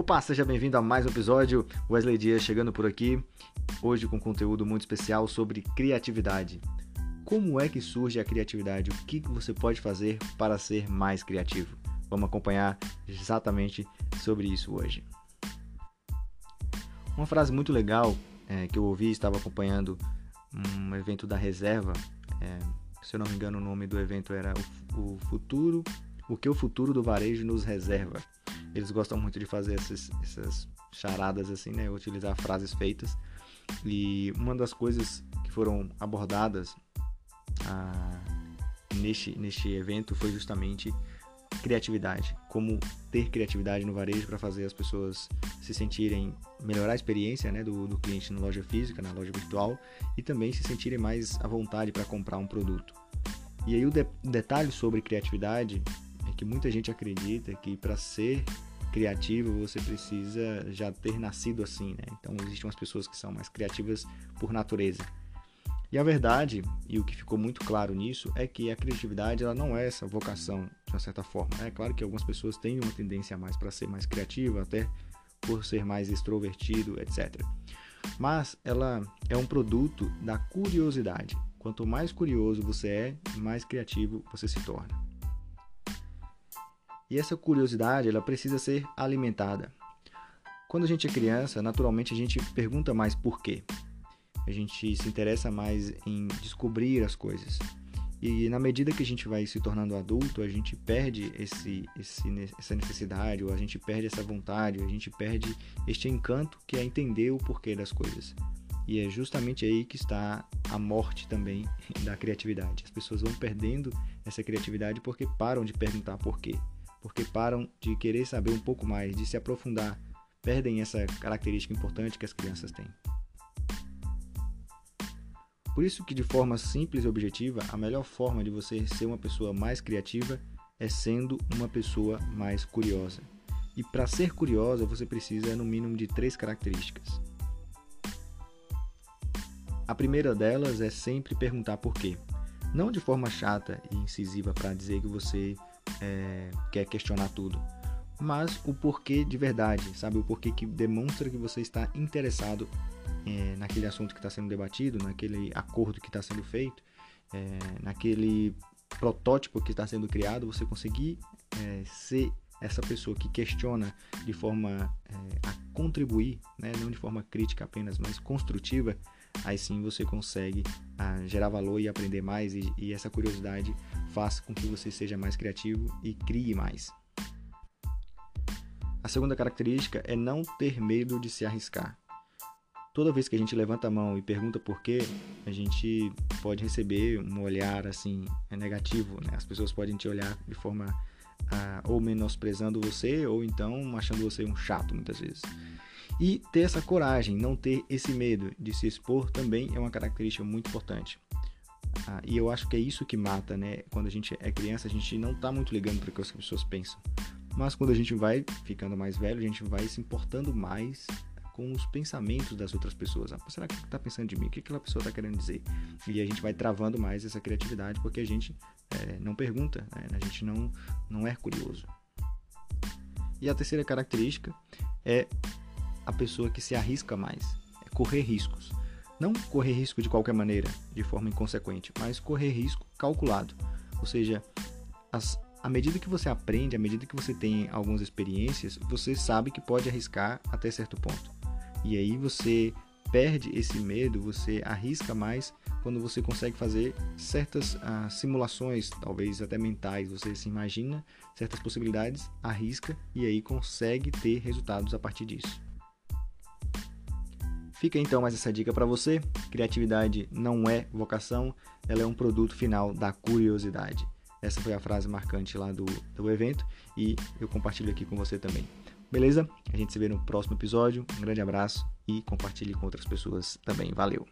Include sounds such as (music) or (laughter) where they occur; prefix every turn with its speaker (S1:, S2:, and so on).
S1: Opa, seja bem-vindo a mais um episódio. Wesley Dias chegando por aqui, hoje com conteúdo muito especial sobre criatividade. Como é que surge a criatividade? O que você pode fazer para ser mais criativo? Vamos acompanhar exatamente sobre isso hoje. Uma frase muito legal é, que eu ouvi, estava acompanhando um evento da Reserva. É, se eu não me engano, o nome do evento era o, o futuro, o que o futuro do varejo nos reserva. Eles gostam muito de fazer essas, essas charadas assim, né? Utilizar frases feitas. E uma das coisas que foram abordadas ah, neste, neste evento foi justamente criatividade, como ter criatividade no varejo para fazer as pessoas se sentirem, melhorar a experiência né, do, do cliente na loja física, na loja virtual e também se sentirem mais à vontade para comprar um produto. E aí o de, detalhe sobre criatividade é que muita gente acredita que para ser criativo você precisa já ter nascido assim, né? Então existem umas pessoas que são mais criativas por natureza. E a verdade, e o que ficou muito claro nisso, é que a criatividade ela não é essa vocação, de uma certa forma. É claro que algumas pessoas têm uma tendência mais para ser mais criativa, até por ser mais extrovertido, etc. Mas ela é um produto da curiosidade. Quanto mais curioso você é, mais criativo você se torna. E essa curiosidade, ela precisa ser alimentada. Quando a gente é criança, naturalmente a gente pergunta mais por quê. A gente se interessa mais em descobrir as coisas. E na medida que a gente vai se tornando adulto, a gente perde esse, esse, essa necessidade, ou a gente perde essa vontade, ou a gente perde este encanto que é entender o porquê das coisas. E é justamente aí que está a morte também (laughs) da criatividade. As pessoas vão perdendo essa criatividade porque param de perguntar porquê porque param de querer saber um pouco mais, de se aprofundar, perdem essa característica importante que as crianças têm. Por isso que de forma simples e objetiva, a melhor forma de você ser uma pessoa mais criativa é sendo uma pessoa mais curiosa. E para ser curiosa, você precisa no mínimo de três características. A primeira delas é sempre perguntar por quê. Não de forma chata e incisiva para dizer que você é, quer questionar tudo, mas o porquê de verdade, sabe? O porquê que demonstra que você está interessado é, naquele assunto que está sendo debatido, naquele acordo que está sendo feito, é, naquele protótipo que está sendo criado, você conseguir é, ser essa pessoa que questiona de forma é, a contribuir, né? não de forma crítica apenas, mas construtiva, aí sim você consegue ah, gerar valor e aprender mais e, e essa curiosidade faça com que você seja mais criativo e crie mais. A segunda característica é não ter medo de se arriscar. Toda vez que a gente levanta a mão e pergunta por quê, a gente pode receber um olhar assim é negativo, né? As pessoas podem te olhar de forma ah, ou menosprezando você ou então achando você um chato muitas vezes. E ter essa coragem, não ter esse medo de se expor também é uma característica muito importante. Ah, e eu acho que é isso que mata, né? Quando a gente é criança, a gente não tá muito ligando para o que as pessoas pensam. Mas quando a gente vai ficando mais velho, a gente vai se importando mais com os pensamentos das outras pessoas. Ah, será que está pensando de mim? O que aquela pessoa está querendo dizer? E a gente vai travando mais essa criatividade porque a gente é, não pergunta, né? a gente não, não é curioso. E a terceira característica é a pessoa que se arrisca mais, é correr riscos. Não correr risco de qualquer maneira, de forma inconsequente, mas correr risco calculado. Ou seja, as, à medida que você aprende, à medida que você tem algumas experiências, você sabe que pode arriscar até certo ponto. E aí você perde esse medo, você arrisca mais quando você consegue fazer certas ah, simulações, talvez até mentais. Você se imagina certas possibilidades, arrisca e aí consegue ter resultados a partir disso. Fica então mais essa dica para você. Criatividade não é vocação, ela é um produto final da curiosidade. Essa foi a frase marcante lá do, do evento e eu compartilho aqui com você também. Beleza? A gente se vê no próximo episódio. Um grande abraço e compartilhe com outras pessoas também. Valeu!